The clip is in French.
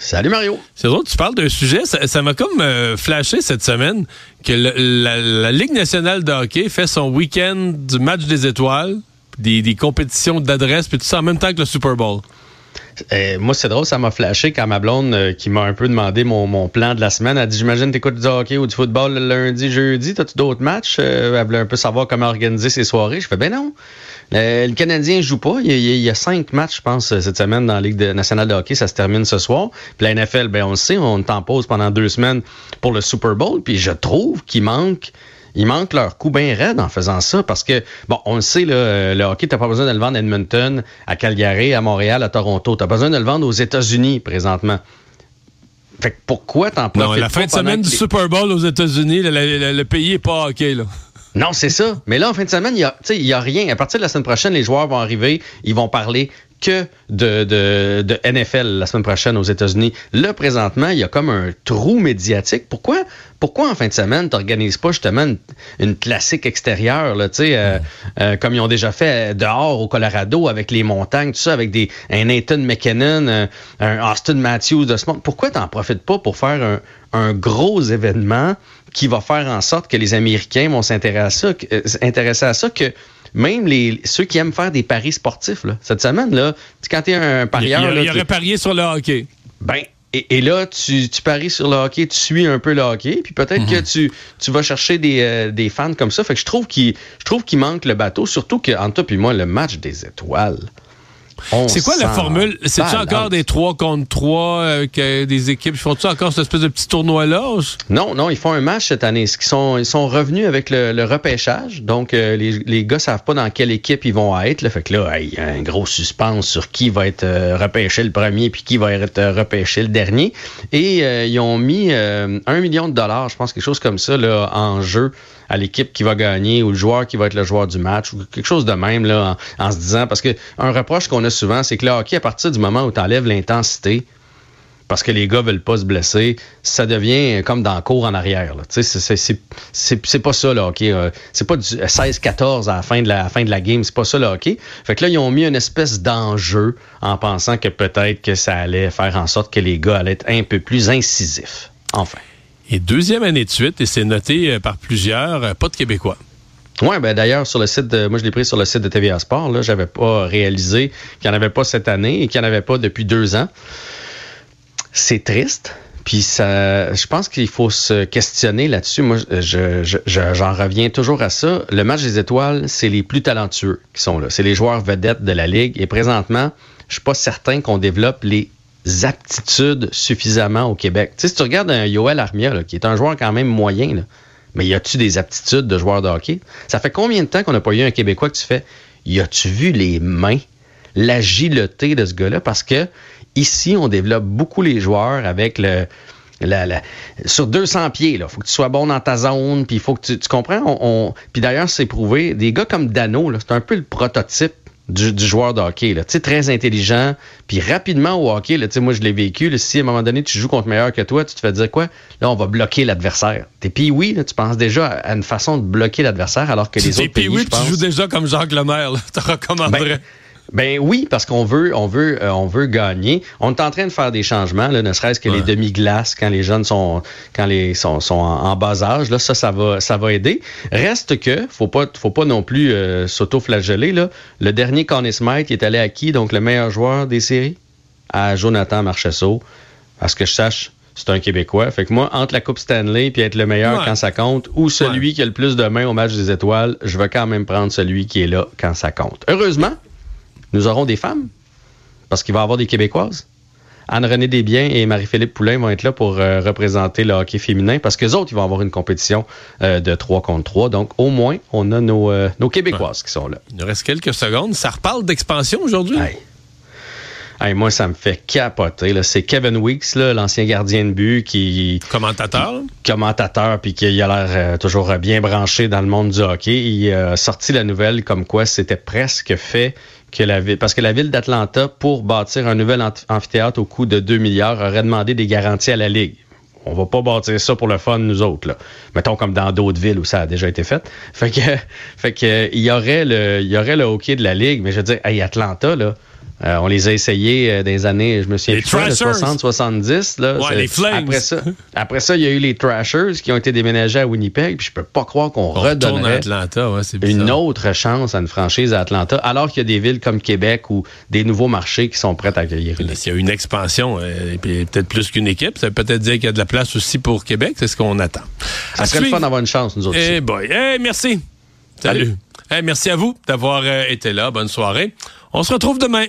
Salut Mario. C'est drôle, tu parles d'un sujet, ça m'a comme euh, flashé cette semaine que la, Ligue nationale de hockey fait son week-end du match des étoiles, des, des compétitions d'adresse, puis tout ça en même temps que le Super Bowl. Euh, moi, c'est drôle, ça m'a flashé quand ma blonde, euh, qui m'a un peu demandé mon, plan de la semaine, a dit J'imagine, t'écoutes du hockey ou du football le lundi, jeudi, t'as-tu d'autres matchs? Euh, Elle voulait un peu savoir comment organiser ses soirées. Je fais Ben non. le Canadien joue pas. Il y, a, cinq matchs, je pense, cette semaine dans la Ligue nationale de hockey. Ça se termine ce soir. Puis la NFL, ben on le sait, on t'en pose pendant deux semaines pour le Super Bowl. Puis je trouve qu'il manque ils manquent leur coup bien raide en faisant ça parce que, bon, on le sait, le, le hockey, tu pas besoin de le vendre à Edmonton, à Calgary, à Montréal, à Toronto. Tu as besoin de le vendre aux États-Unis présentement. Fait que pourquoi t'en profites Non, la fin de semaine du Super Bowl aux États-Unis, le, pays n'est pas hockey, là. Non, c'est ça. Mais là, en fin de semaine, il n'y a, a rien. À partir de la semaine prochaine, les joueurs vont arriver, ils vont parler que de, de, de, NFL la semaine prochaine aux États-Unis. Là, présentement, il y a comme un trou médiatique. Pourquoi, pourquoi en fin de semaine, tu n'organises pas justement une, classique extérieure, là, euh, euh, comme ils ont déjà fait dehors au Colorado avec les montagnes, tout ça, avec des, un Nathan McKinnon, un, un Austin Matthews de ce monde. Pourquoi tu n'en profites pas pour faire un, un gros événement qui va faire en sorte que les Américains vont s'intéresser à ça, euh, intéresser à ça que même les, ceux qui aiment faire des paris sportifs, là, cette semaine, là, quand tu es un parieur. Il, y aurait parié sur le hockey. Ben, et, là, tu, paries sur le hockey, tu suis un peu le hockey, puis peut-être que mhm. tu, tu vas chercher des, euh, des, fans comme ça. Fait que je trouve qu'il manque le bateau, surtout que entre toi et moi, le match des étoiles. C'est quoi la formule? C'est-tu encore des 3 contre 3 avec euh, des équipes? Font-tu encore cette espèce de petit tournoi-là? Non, non, ils font un match cette année. Ils sont, ils sont revenus avec le, repêchage. Donc, euh, les, les gars savent pas dans quelle équipe ils vont être. Fait que là, il y a un gros suspense sur qui va être euh, repêché le premier puis qui va être repêché le dernier. Et ils ont mis un million de dollars, je pense, quelque chose comme ça, là, en jeu à l'équipe qui va gagner ou le joueur qui va être le joueur du match ou quelque chose de même là, en, se disant parce que un reproche qu'on a souvent, c'est que le hockey, à partir du moment où tu enlèves l'intensité, parce que les gars veulent pas se blesser, ça devient comme dans le cours en arrière. C'est pas ça le hockey. Euh, c'est pas du 16-14 à la fin de la, fin de la game. C'est pas ça le hockey. Fait que là, ils ont mis une espèce d'enjeu en pensant que peut-être que ça allait faire en sorte que les gars allaient être un peu plus incisifs. Enfin. Et deuxième année de suite, et c'est noté euh, par plusieurs, euh, pas de Québécois. Oui, ben d'ailleurs, sur le site de. Moi, je l'ai pris sur le site de TVA Sport. Là, j'avais pas réalisé qu'il n'y en avait pas cette année et qu'il n'y en avait pas depuis deux ans. C'est triste. Puis ça, je pense qu'il faut se questionner là-dessus. Moi, je, j'en reviens toujours à ça. Le match des étoiles, c'est les plus talentueux qui sont là. C'est les joueurs vedettes de la ligue. Et présentement, je suis pas certain qu'on développe les aptitudes suffisamment au Québec. Tu sais, si tu regardes un Yoel Armia, qui est un joueur quand même moyen, là, mais y a-tu des aptitudes de joueur de hockey? Ça fait combien de temps qu'on n'a pas eu un Québécois que tu fais, y a-tu vu les mains, l'agilité de ce gars-là? Parce que ici, on développe beaucoup les joueurs avec le, la, sur 200 pieds, il faut que tu sois bon dans ta zone, puis il faut que tu, tu comprends. Puis d'ailleurs, c'est prouvé. Des gars comme Dano, c'est un peu le prototype du, joueur de hockey. Là. Très intelligent, puis rapidement au hockey, là, moi je l'ai vécu, si à un moment donné tu joues contre meilleur que toi, tu te fais dire quoi? Là, on va bloquer l'adversaire. T'es puis oui, tu penses déjà à une façon de bloquer l'adversaire alors que les autres pays, oui, tu joues déjà comme Jacques Lemaire, tu recommanderais. Ben, ben oui, parce qu'on veut, on veut, euh, on veut gagner. On est en train de faire des changements, là, ne serait-ce que les demi-glaces quand les jeunes sont, quand les sont, sont en, bas âge. Là, ça, ça va, ça va aider. Reste que, faut pas, faut pas non plus euh, s'auto-flageller. Là, le dernier Conn Smythe est allé à qui Donc le meilleur joueur des séries? À Jonathan Marcheseau. À ce que je sache, c'est un Québécois. Fait que moi, entre la Coupe Stanley puis être le meilleur quand ça compte, ou celui qui a le plus de mains au match des étoiles, je vais quand même prendre celui qui est là quand ça compte. Heureusement, nous aurons des femmes, parce qu'il va y avoir des Québécoises. Anne-Renée Desbiens et Marie-Philippe Poulain vont être là pour euh, représenter le hockey féminin parce que autres, ils vont avoir une compétition euh, de 3 contre 3. Donc, au moins, on a nos, euh, nos Québécoises qui sont là. Il nous reste quelques secondes. Ça reparle d'expansion aujourd'hui? Hey, moi, ça me fait capoter. C'est Kevin Weeks, l'ancien gardien de but, qui... Commentateur. Commentateur, puis qui a l'air euh, toujours bien branché dans le monde du hockey. Il a sorti la nouvelle comme quoi c'était presque fait que la ville... Parce que la ville d'Atlanta, pour bâtir un nouvel amphithéâtre au coût de 2 milliards, aurait demandé des garanties à la Ligue on va pas bâtir ça pour le fun, nous autres. Là. Mettons comme dans d'autres villes où ça a déjà été fait. Fait que, fait que il y aurait le, il y aurait le hockey de la ligue, mais je veux dire, hey, Atlanta là, euh, on les a essayés euh, des années, je me souviens plus, 60, 70. Là, ouais, les Flames. Après ça, après ça, il y a eu les Trashers qui ont été déménagés à Winnipeg. Puis je peux pas croire qu'on redonnerait Atlanta, ouais, une autre chance à une franchise à Atlanta, alors qu'il y a des villes comme Québec ou des nouveaux marchés qui sont prêts à accueillir. Il y a une expansion, euh, et peut-être plus qu'une équipe, ça veut peut-être dire qu'il y a de la place aussi pour Québec. C'est ce qu'on attend. Ça serait le fun d'avoir une chance, nous autres. Eh boy. Eh, merci. Salut. Salut. Eh, merci à vous d'avoir été là. Bonne soirée. On se retrouve demain.